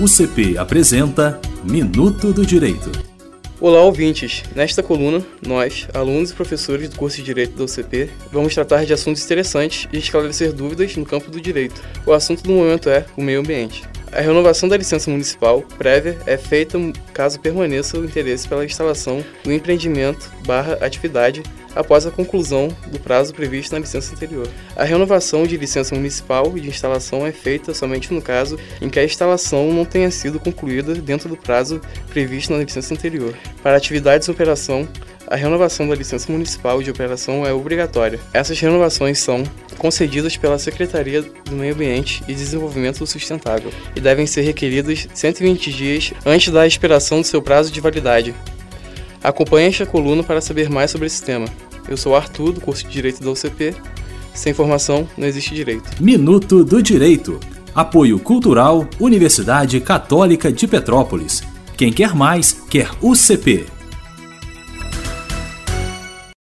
UCP apresenta Minuto do Direito. Olá, ouvintes! Nesta coluna, nós, alunos e professores do curso de Direito da UCP, vamos tratar de assuntos interessantes e esclarecer dúvidas no campo do direito. O assunto do momento é o meio ambiente. A renovação da licença municipal prévia é feita caso permaneça o interesse pela instalação do empreendimento barra atividade após a conclusão do prazo previsto na licença anterior. A renovação de licença municipal de instalação é feita somente no caso em que a instalação não tenha sido concluída dentro do prazo previsto na licença anterior. Para atividades em operação, a renovação da licença municipal de operação é obrigatória. Essas renovações são concedidas pela Secretaria do Meio Ambiente e Desenvolvimento Sustentável e devem ser requeridas 120 dias antes da expiração do seu prazo de validade. Acompanhe esta coluna para saber mais sobre esse tema. Eu sou Arthur, do curso de Direito da UCP. Sem formação, não existe direito. Minuto do Direito. Apoio Cultural Universidade Católica de Petrópolis. Quem quer mais, quer UCP.